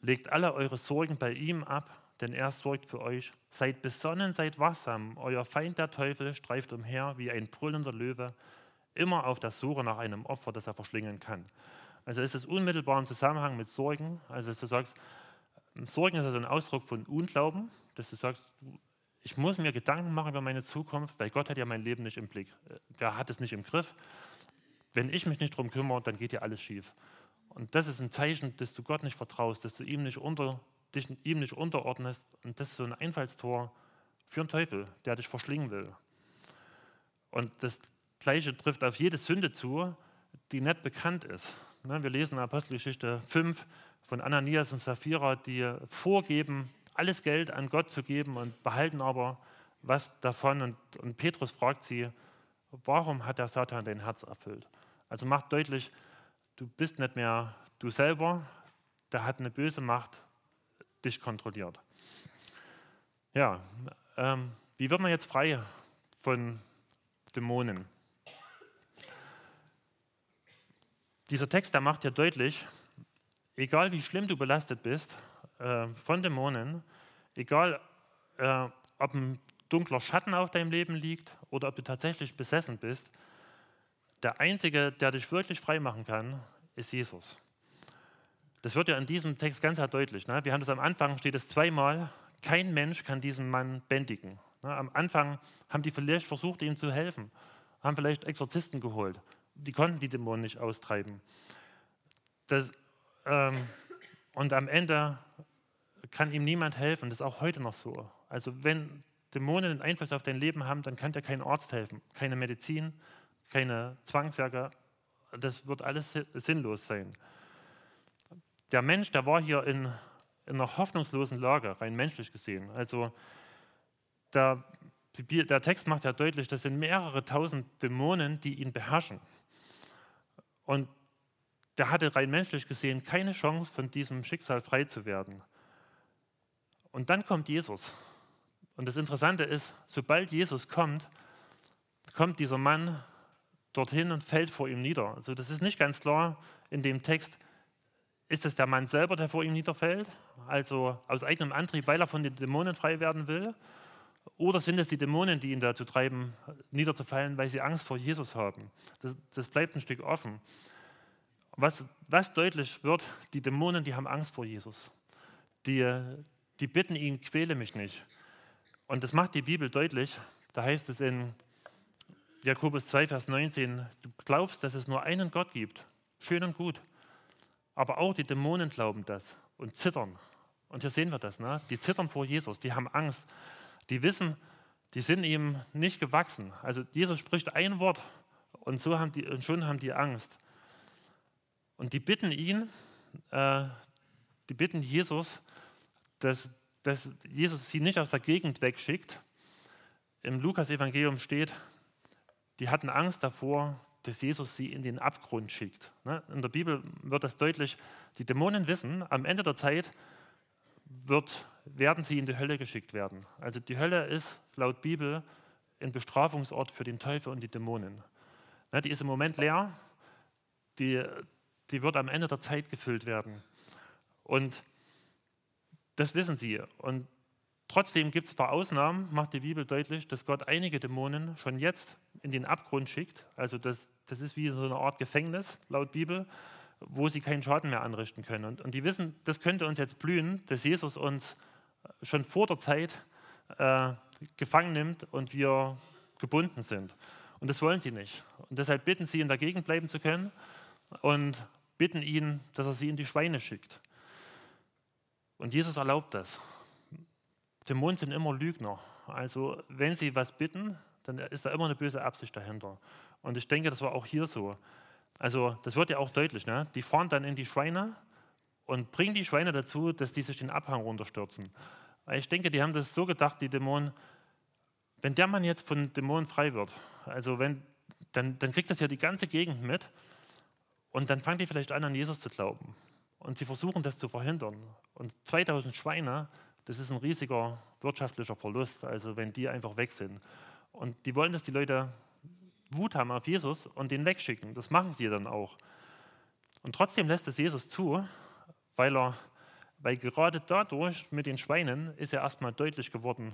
legt alle eure Sorgen bei ihm ab, denn er sorgt für euch. Seid besonnen, seid wachsam. Euer Feind, der Teufel, streift umher wie ein brüllender Löwe, immer auf der Suche nach einem Opfer, das er verschlingen kann. Also ist es unmittelbar im Zusammenhang mit Sorgen. Also dass du sagst, Sorgen ist also ein Ausdruck von Unglauben, dass du sagst, ich muss mir Gedanken machen über meine Zukunft, weil Gott hat ja mein Leben nicht im Blick. Der hat es nicht im Griff. Wenn ich mich nicht darum kümmere, dann geht ja alles schief. Und das ist ein Zeichen, dass du Gott nicht vertraust, dass du ihm nicht, unter, dich ihm nicht unterordnest. Und das ist so ein Einfallstor für einen Teufel, der dich verschlingen will. Und das Gleiche trifft auf jede Sünde zu, die nicht bekannt ist. Ne, wir lesen in Apostelgeschichte 5 von Ananias und Sapphira, die vorgeben, alles Geld an Gott zu geben und behalten aber was davon. Und, und Petrus fragt sie, warum hat der Satan dein Herz erfüllt? Also macht deutlich, du bist nicht mehr du selber, da hat eine böse Macht dich kontrolliert. Ja, ähm, wie wird man jetzt frei von Dämonen? Dieser Text, der macht ja deutlich, egal wie schlimm du belastet bist äh, von Dämonen, egal äh, ob ein dunkler Schatten auf deinem Leben liegt oder ob du tatsächlich besessen bist, der Einzige, der dich wirklich frei machen kann, ist Jesus. Das wird ja in diesem Text ganz deutlich. Ne? Wir haben das am Anfang, steht es zweimal, kein Mensch kann diesen Mann bändigen. Ne? Am Anfang haben die vielleicht versucht, ihm zu helfen, haben vielleicht Exorzisten geholt. Die konnten die Dämonen nicht austreiben. Das, ähm, und am Ende kann ihm niemand helfen. Das ist auch heute noch so. Also wenn Dämonen einen Einfluss auf dein Leben haben, dann kann dir kein Arzt helfen, keine Medizin, keine Zwangsjacke. Das wird alles sinnlos sein. Der Mensch, der war hier in, in einer hoffnungslosen Lage, rein menschlich gesehen. Also der, der Text macht ja deutlich, das sind mehrere tausend Dämonen, die ihn beherrschen. Und der hatte rein menschlich gesehen keine Chance, von diesem Schicksal frei zu werden. Und dann kommt Jesus. Und das Interessante ist, sobald Jesus kommt, kommt dieser Mann dorthin und fällt vor ihm nieder. Also das ist nicht ganz klar in dem Text, ist es der Mann selber, der vor ihm niederfällt, also aus eigenem Antrieb, weil er von den Dämonen frei werden will, oder sind es die Dämonen, die ihn dazu treiben, niederzufallen, weil sie Angst vor Jesus haben? Das, das bleibt ein Stück offen. Was, was deutlich wird, die Dämonen, die haben Angst vor Jesus. Die, die bitten ihn, quäle mich nicht. Und das macht die Bibel deutlich. Da heißt es in Jakobus 2, Vers 19, du glaubst, dass es nur einen Gott gibt. Schön und gut. Aber auch die Dämonen glauben das und zittern. Und hier sehen wir das. Ne? Die zittern vor Jesus, die haben Angst. Die wissen, die sind ihm nicht gewachsen. Also Jesus spricht ein Wort und, so haben die, und schon haben die Angst. Und die bitten ihn, äh, die bitten Jesus, dass, dass Jesus sie nicht aus der Gegend wegschickt. Im Lukas-Evangelium steht, die hatten Angst davor, dass Jesus sie in den Abgrund schickt. Ne? In der Bibel wird das deutlich. Die Dämonen wissen, am Ende der Zeit wird, werden sie in die Hölle geschickt werden. Also die Hölle ist laut Bibel ein Bestrafungsort für den Teufel und die Dämonen. Ne? Die ist im Moment leer, die, die wird am Ende der Zeit gefüllt werden. Und das wissen sie. Und trotzdem gibt es ein paar Ausnahmen, macht die Bibel deutlich, dass Gott einige Dämonen schon jetzt in den Abgrund schickt. Also das, das ist wie so eine Art Gefängnis, laut Bibel, wo sie keinen Schaden mehr anrichten können. Und, und die wissen, das könnte uns jetzt blühen, dass Jesus uns schon vor der Zeit äh, gefangen nimmt und wir gebunden sind. Und das wollen sie nicht. Und deshalb bitten sie, in der Gegend bleiben zu können und bitten ihn, dass er sie in die Schweine schickt. Und Jesus erlaubt das. Dämonen sind immer Lügner. Also wenn sie was bitten, dann ist da immer eine böse Absicht dahinter. Und ich denke, das war auch hier so. Also das wird ja auch deutlich. Ne? Die fahren dann in die Schweine und bringen die Schweine dazu, dass die sich den Abhang runterstürzen. Ich denke, die haben das so gedacht, die Dämonen, wenn der Mann jetzt von Dämonen frei wird, also wenn, dann, dann kriegt das ja die ganze Gegend mit und dann fangen die vielleicht an, an Jesus zu glauben. Und sie versuchen das zu verhindern. Und 2000 Schweine, das ist ein riesiger wirtschaftlicher Verlust, also wenn die einfach weg sind. Und die wollen, dass die Leute Wut haben auf Jesus und den wegschicken. Das machen sie dann auch. Und trotzdem lässt es Jesus zu, weil er, weil gerade dadurch mit den Schweinen ist er erstmal deutlich geworden,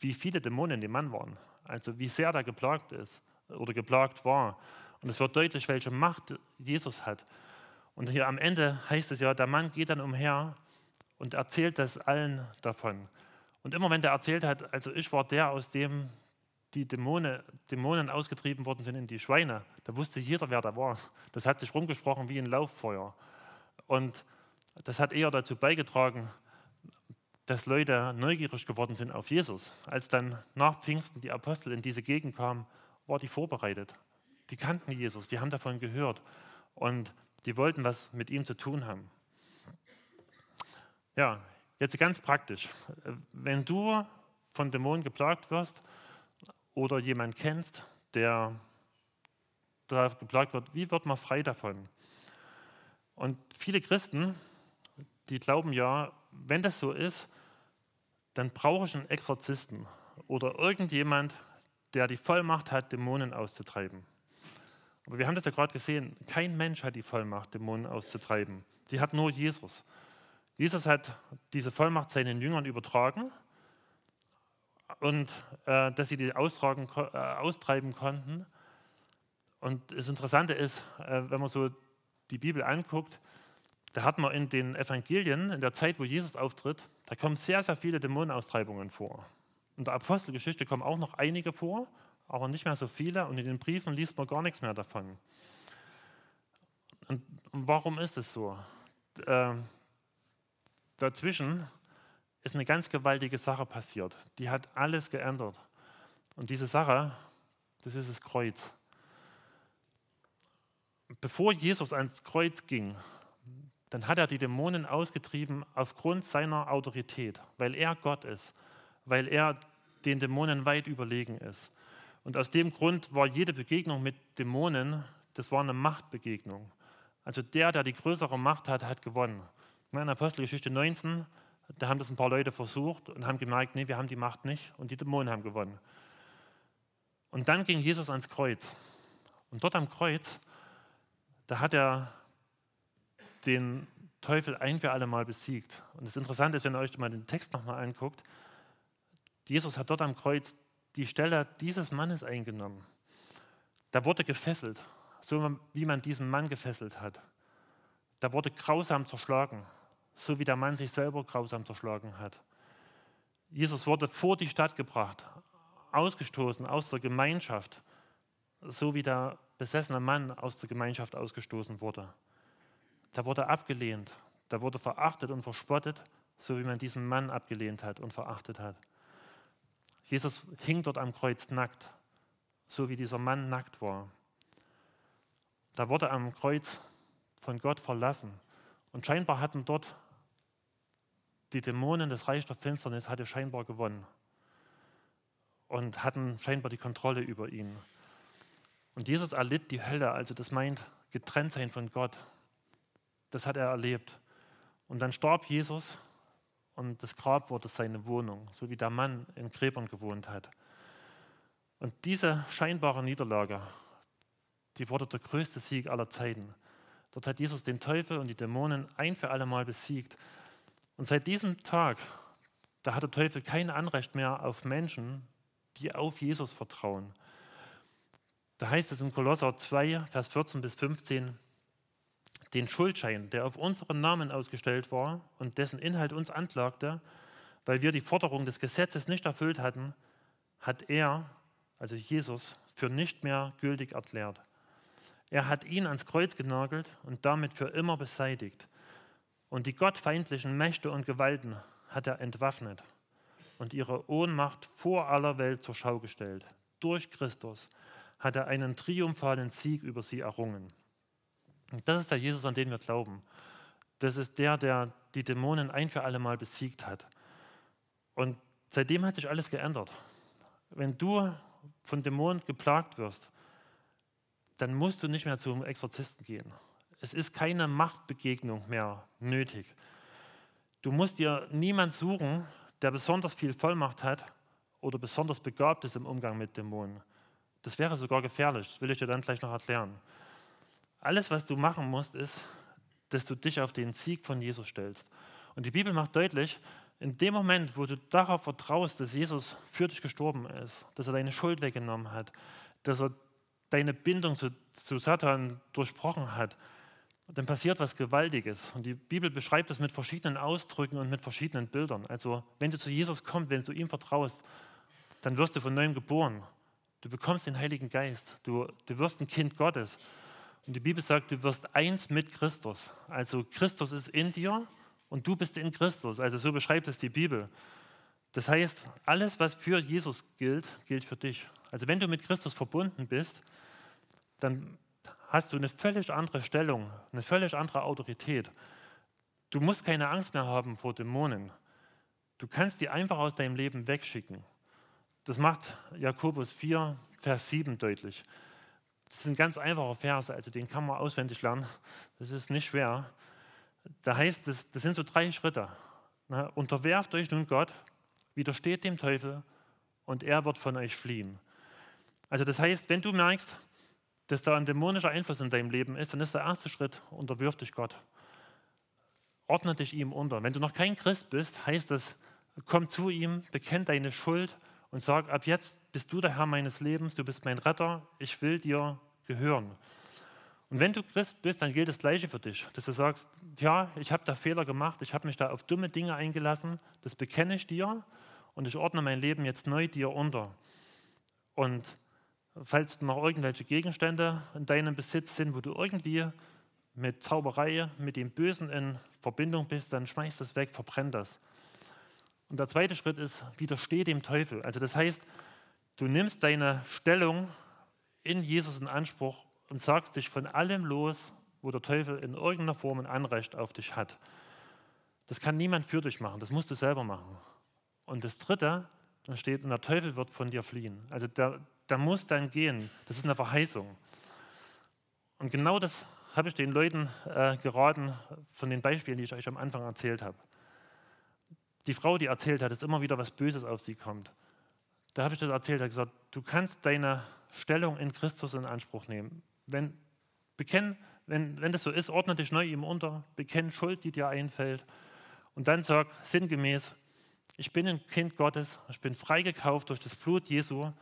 wie viele Dämonen dem Mann waren. Also wie sehr er geplagt ist oder geplagt war. Und es wird deutlich, welche Macht Jesus hat. Und hier am Ende heißt es ja, der Mann geht dann umher und erzählt das allen davon. Und immer wenn der erzählt hat, also ich war der, aus dem die Dämonen, Dämonen ausgetrieben worden sind in die Schweine, da wusste jeder, wer da war. Das hat sich rumgesprochen wie ein Lauffeuer. Und das hat eher dazu beigetragen, dass Leute neugierig geworden sind auf Jesus. Als dann nach Pfingsten die Apostel in diese Gegend kamen, war die vorbereitet. Die kannten Jesus, die haben davon gehört und die wollten was mit ihm zu tun haben. Ja, jetzt ganz praktisch. Wenn du von Dämonen geplagt wirst oder jemand kennst, der da geplagt wird, wie wird man frei davon? Und viele Christen, die glauben ja, wenn das so ist, dann brauche ich einen Exorzisten oder irgendjemand, der die Vollmacht hat, Dämonen auszutreiben. Aber wir haben das ja gerade gesehen, kein Mensch hat die Vollmacht, Dämonen auszutreiben. Sie hat nur Jesus. Jesus hat diese Vollmacht seinen Jüngern übertragen und äh, dass sie die austragen, äh, austreiben konnten. Und das Interessante ist, äh, wenn man so die Bibel anguckt, da hat man in den Evangelien, in der Zeit, wo Jesus auftritt, da kommen sehr, sehr viele Dämonenaustreibungen vor. In der Apostelgeschichte kommen auch noch einige vor, aber nicht mehr so viele. Und in den Briefen liest man gar nichts mehr davon. Und warum ist es so? Dazwischen ist eine ganz gewaltige Sache passiert. Die hat alles geändert. Und diese Sache, das ist das Kreuz. Bevor Jesus ans Kreuz ging, dann hat er die Dämonen ausgetrieben aufgrund seiner Autorität, weil er Gott ist, weil er den Dämonen weit überlegen ist. Und aus dem Grund war jede Begegnung mit Dämonen, das war eine Machtbegegnung. Also der, der die größere Macht hat, hat gewonnen. In Apostelgeschichte 19, da haben das ein paar Leute versucht und haben gemerkt, nee, wir haben die Macht nicht und die Dämonen haben gewonnen. Und dann ging Jesus ans Kreuz. Und dort am Kreuz, da hat er den Teufel ein für alle Mal besiegt. Und das Interessante ist, wenn ihr euch mal den Text nochmal anguckt, Jesus hat dort am Kreuz die Stelle dieses Mannes eingenommen. Da wurde gefesselt, so wie man diesen Mann gefesselt hat. Da wurde grausam zerschlagen, so wie der Mann sich selber grausam zerschlagen hat. Jesus wurde vor die Stadt gebracht, ausgestoßen aus der Gemeinschaft, so wie der besessene Mann aus der Gemeinschaft ausgestoßen wurde. Da wurde abgelehnt, da wurde verachtet und verspottet, so wie man diesen Mann abgelehnt hat und verachtet hat. Jesus hing dort am Kreuz nackt, so wie dieser Mann nackt war. Da wurde am Kreuz von Gott verlassen. Und scheinbar hatten dort die Dämonen des Reich der Finsternis hatte scheinbar gewonnen und hatten scheinbar die Kontrolle über ihn. Und Jesus erlitt die Hölle, also das meint getrennt sein von Gott, das hat er erlebt. Und dann starb Jesus und das Grab wurde seine Wohnung, so wie der Mann in Gräbern gewohnt hat. Und diese scheinbare Niederlage, die wurde der größte Sieg aller Zeiten. Dort hat Jesus den Teufel und die Dämonen ein für alle Mal besiegt. Und seit diesem Tag, da hat der Teufel kein Anrecht mehr auf Menschen, die auf Jesus vertrauen. Da heißt es in Kolosser 2, Vers 14 bis 15, den Schuldschein, der auf unseren Namen ausgestellt war und dessen Inhalt uns anklagte, weil wir die Forderung des Gesetzes nicht erfüllt hatten, hat er, also Jesus, für nicht mehr gültig erklärt. Er hat ihn ans Kreuz genagelt und damit für immer beseitigt. Und die gottfeindlichen Mächte und Gewalten hat er entwaffnet und ihre Ohnmacht vor aller Welt zur Schau gestellt. Durch Christus hat er einen triumphalen Sieg über sie errungen. Das ist der Jesus, an den wir glauben. Das ist der, der die Dämonen ein für alle Mal besiegt hat. Und seitdem hat sich alles geändert. Wenn du von Dämonen geplagt wirst, dann musst du nicht mehr zum Exorzisten gehen. Es ist keine Machtbegegnung mehr nötig. Du musst dir niemand suchen, der besonders viel Vollmacht hat oder besonders begabt ist im Umgang mit Dämonen. Das wäre sogar gefährlich, das will ich dir dann gleich noch erklären. Alles, was du machen musst, ist, dass du dich auf den Sieg von Jesus stellst. Und die Bibel macht deutlich, in dem Moment, wo du darauf vertraust, dass Jesus für dich gestorben ist, dass er deine Schuld weggenommen hat, dass er deine Bindung zu, zu Satan durchbrochen hat, dann passiert was Gewaltiges. Und die Bibel beschreibt das mit verschiedenen Ausdrücken und mit verschiedenen Bildern. Also wenn du zu Jesus kommst, wenn du ihm vertraust, dann wirst du von neuem geboren. Du bekommst den Heiligen Geist. Du, du wirst ein Kind Gottes. Und die Bibel sagt, du wirst eins mit Christus. Also Christus ist in dir und du bist in Christus. Also so beschreibt es die Bibel. Das heißt, alles, was für Jesus gilt, gilt für dich. Also wenn du mit Christus verbunden bist, dann hast du eine völlig andere Stellung, eine völlig andere Autorität. Du musst keine Angst mehr haben vor Dämonen. Du kannst die einfach aus deinem Leben wegschicken. Das macht Jakobus 4, Vers 7 deutlich. Das ist ein ganz einfacher Vers, also den kann man auswendig lernen. Das ist nicht schwer. Da heißt es, das sind so drei Schritte. Na, unterwerft euch nun Gott, widersteht dem Teufel und er wird von euch fliehen. Also das heißt, wenn du merkst, dass da ein dämonischer Einfluss in deinem Leben ist, dann ist der erste Schritt, unterwirf dich Gott. Ordne dich ihm unter. Wenn du noch kein Christ bist, heißt das, komm zu ihm, bekenn deine Schuld und sag, ab jetzt bist du der Herr meines Lebens, du bist mein Retter, ich will dir gehören. Und wenn du Christ bist, dann gilt das Gleiche für dich, dass du sagst, ja, ich habe da Fehler gemacht, ich habe mich da auf dumme Dinge eingelassen, das bekenne ich dir und ich ordne mein Leben jetzt neu dir unter. Und falls noch irgendwelche Gegenstände in deinem Besitz sind, wo du irgendwie mit Zauberei, mit dem Bösen in Verbindung bist, dann schmeiß das weg, verbrenn das. Und der zweite Schritt ist, widersteh dem Teufel. Also das heißt, du nimmst deine Stellung in Jesus in Anspruch und sagst dich von allem los, wo der Teufel in irgendeiner Form ein Anrecht auf dich hat. Das kann niemand für dich machen, das musst du selber machen. Und das Dritte, da steht, und der Teufel wird von dir fliehen. Also der, der muss dann gehen. Das ist eine Verheißung. Und genau das habe ich den Leuten äh, geraten von den Beispielen, die ich euch am Anfang erzählt habe. Die Frau, die erzählt hat, dass immer wieder was Böses auf sie kommt. Da habe ich das erzählt, hat gesagt, du kannst deine Stellung in Christus in Anspruch nehmen. Wenn, bekenn, wenn, wenn das so ist, ordne dich neu ihm unter, bekenn Schuld, die dir einfällt und dann sag sinngemäß, ich bin ein Kind Gottes, ich bin freigekauft durch das Blut Jesu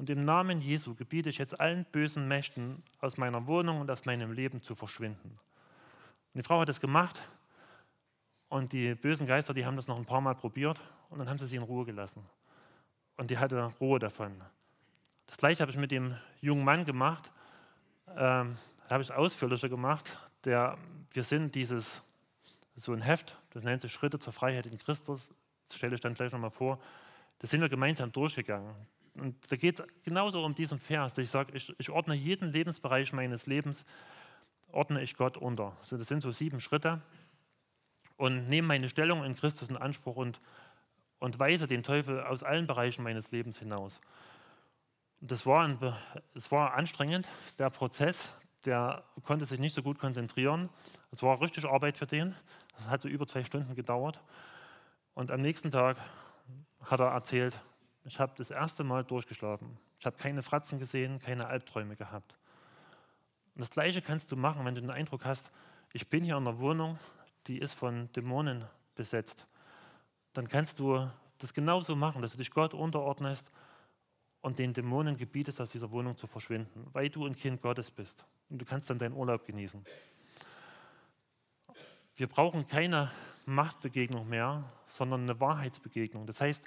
und im Namen Jesu gebiete ich jetzt allen bösen Mächten aus meiner Wohnung und aus meinem Leben zu verschwinden. Und die Frau hat das gemacht und die bösen Geister, die haben das noch ein paar Mal probiert und dann haben sie sie in Ruhe gelassen. Und die hatte Ruhe davon. Das gleiche habe ich mit dem jungen Mann gemacht. Ähm, habe ich ausführlicher gemacht. Der, wir sind dieses, so ein Heft, das nennt sich Schritte zur Freiheit in Christus. Das stelle ich dann gleich nochmal vor. Das sind wir gemeinsam durchgegangen. Und da geht es genauso um diesen Vers, ich sage, ich, ich, ordne jeden Lebensbereich meines Lebens, ordne ich Gott unter. So, das sind so sieben Schritte und nehme meine Stellung in Christus in Anspruch und, und weise den Teufel aus allen Bereichen meines Lebens hinaus. Das war, ein, das war anstrengend, der Prozess, der konnte sich nicht so gut konzentrieren. Es war richtig Arbeit für den. Das hat so über zwei Stunden gedauert. Und am nächsten Tag hat er erzählt, ich habe das erste Mal durchgeschlafen. Ich habe keine Fratzen gesehen, keine Albträume gehabt. Und das Gleiche kannst du machen, wenn du den Eindruck hast, ich bin hier in einer Wohnung, die ist von Dämonen besetzt. Dann kannst du das genauso machen, dass du dich Gott unterordnest und den Dämonen gebietest, aus dieser Wohnung zu verschwinden, weil du ein Kind Gottes bist. Und du kannst dann deinen Urlaub genießen. Wir brauchen keine Machtbegegnung mehr, sondern eine Wahrheitsbegegnung. Das heißt,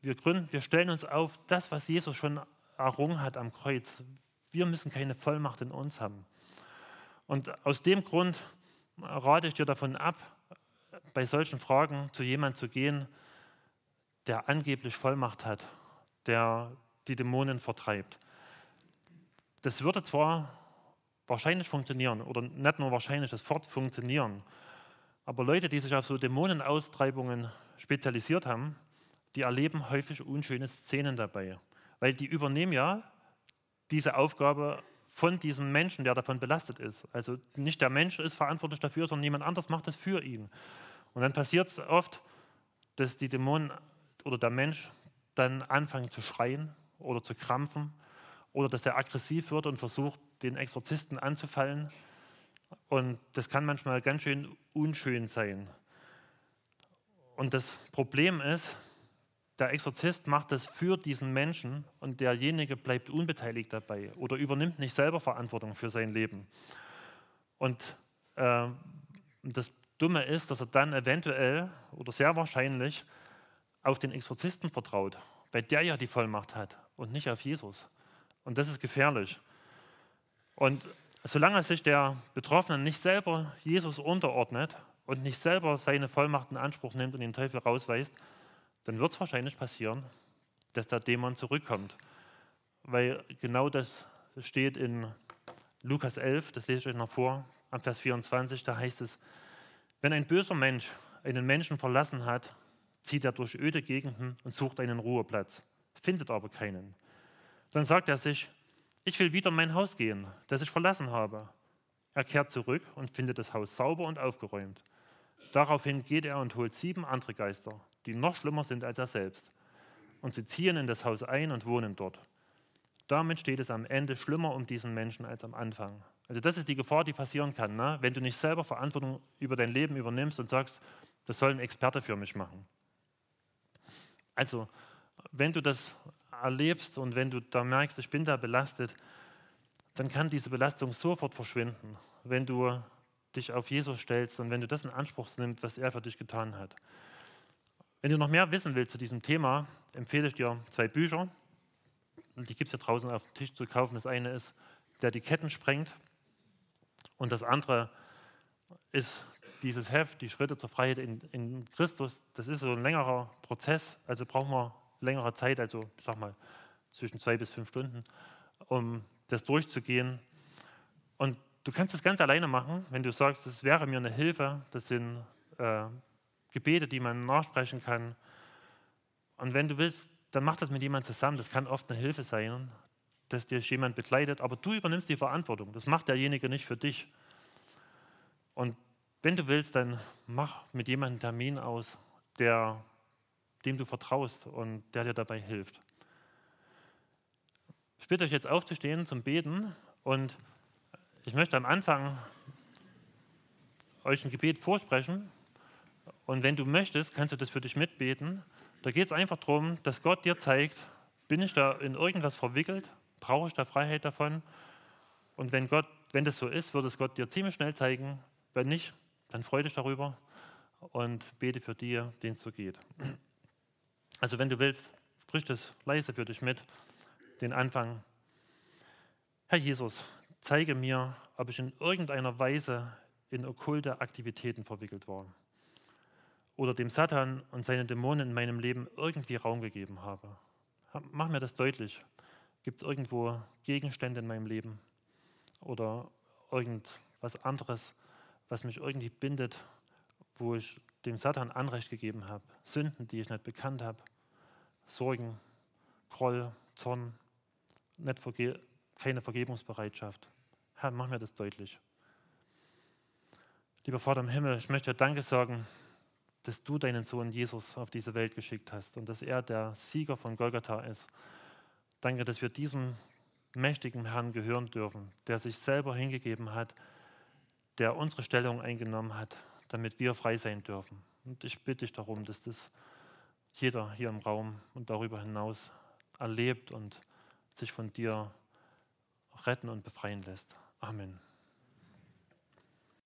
wir, gründen, wir stellen uns auf das, was Jesus schon errungen hat am Kreuz. Wir müssen keine Vollmacht in uns haben. Und aus dem Grund rate ich dir davon ab, bei solchen Fragen zu jemandem zu gehen, der angeblich Vollmacht hat, der die Dämonen vertreibt. Das würde zwar wahrscheinlich funktionieren, oder nicht nur wahrscheinlich, das wird funktionieren, aber Leute, die sich auf so Dämonenaustreibungen spezialisiert haben, die erleben häufig unschöne Szenen dabei, weil die übernehmen ja diese Aufgabe von diesem Menschen, der davon belastet ist. Also nicht der Mensch ist verantwortlich dafür, sondern jemand anderes macht das für ihn. Und dann passiert es oft, dass die Dämonen oder der Mensch dann anfangen zu schreien oder zu krampfen oder dass er aggressiv wird und versucht, den Exorzisten anzufallen. Und das kann manchmal ganz schön unschön sein. Und das Problem ist, der Exorzist macht das für diesen Menschen und derjenige bleibt unbeteiligt dabei oder übernimmt nicht selber Verantwortung für sein Leben. Und äh, das Dumme ist, dass er dann eventuell oder sehr wahrscheinlich auf den Exorzisten vertraut, weil der ja die Vollmacht hat und nicht auf Jesus. Und das ist gefährlich. Und solange sich der Betroffene nicht selber Jesus unterordnet und nicht selber seine Vollmacht in Anspruch nimmt und den Teufel rausweist, dann wird es wahrscheinlich passieren, dass der Dämon zurückkommt. Weil genau das steht in Lukas 11, das lese ich euch noch vor, am Vers 24, da heißt es, wenn ein böser Mensch einen Menschen verlassen hat, zieht er durch öde Gegenden und sucht einen Ruheplatz, findet aber keinen. Dann sagt er sich, ich will wieder in mein Haus gehen, das ich verlassen habe. Er kehrt zurück und findet das Haus sauber und aufgeräumt. Daraufhin geht er und holt sieben andere Geister, die noch schlimmer sind als er selbst. Und sie ziehen in das Haus ein und wohnen dort. Damit steht es am Ende schlimmer um diesen Menschen als am Anfang. Also das ist die Gefahr, die passieren kann, ne? wenn du nicht selber Verantwortung über dein Leben übernimmst und sagst, das soll ein Experte für mich machen. Also, wenn du das erlebst und wenn du da merkst, ich bin da belastet, dann kann diese Belastung sofort verschwinden, wenn du dich auf Jesus stellst und wenn du das in Anspruch nimmst, was er für dich getan hat. Wenn du noch mehr wissen willst zu diesem Thema, empfehle ich dir zwei Bücher. Die gibt es ja draußen auf dem Tisch zu kaufen. Das eine ist, der die Ketten sprengt. Und das andere ist dieses Heft, die Schritte zur Freiheit in, in Christus. Das ist so ein längerer Prozess, also brauchen wir längere Zeit, also ich sag mal zwischen zwei bis fünf Stunden, um das durchzugehen. Und du kannst das ganz alleine machen, wenn du sagst, das wäre mir eine Hilfe. Das sind äh, Gebete, die man nachsprechen kann. Und wenn du willst, dann mach das mit jemandem zusammen. Das kann oft eine Hilfe sein, dass dir jemand begleitet, aber du übernimmst die Verantwortung. Das macht derjenige nicht für dich. Und wenn du willst, dann mach mit jemandem einen Termin aus, der dem du vertraust und der dir dabei hilft. Ich bitte euch jetzt aufzustehen zum Beten und ich möchte am Anfang euch ein Gebet vorsprechen und wenn du möchtest, kannst du das für dich mitbeten. Da geht es einfach darum, dass Gott dir zeigt, bin ich da in irgendwas verwickelt, brauche ich da Freiheit davon und wenn Gott, wenn das so ist, wird es Gott dir ziemlich schnell zeigen, wenn nicht, dann freu dich darüber und bete für die, denen es so geht. Also wenn du willst, sprich das leise für dich mit, den Anfang. Herr Jesus, zeige mir, ob ich in irgendeiner Weise in okkulte Aktivitäten verwickelt war oder dem Satan und seinen Dämonen in meinem Leben irgendwie Raum gegeben habe. Mach mir das deutlich. Gibt es irgendwo Gegenstände in meinem Leben oder irgendwas anderes, was mich irgendwie bindet, wo ich dem Satan Anrecht gegeben habe, Sünden, die ich nicht bekannt habe, Sorgen, Groll, Zorn, nicht verge keine Vergebungsbereitschaft. Herr, mach mir das deutlich. Lieber Vater im Himmel, ich möchte dir Danke sagen, dass du deinen Sohn Jesus auf diese Welt geschickt hast und dass er der Sieger von Golgatha ist. Danke, dass wir diesem mächtigen Herrn gehören dürfen, der sich selber hingegeben hat, der unsere Stellung eingenommen hat, damit wir frei sein dürfen. Und ich bitte dich darum, dass das jeder hier im Raum und darüber hinaus erlebt und sich von dir retten und befreien lässt. Amen.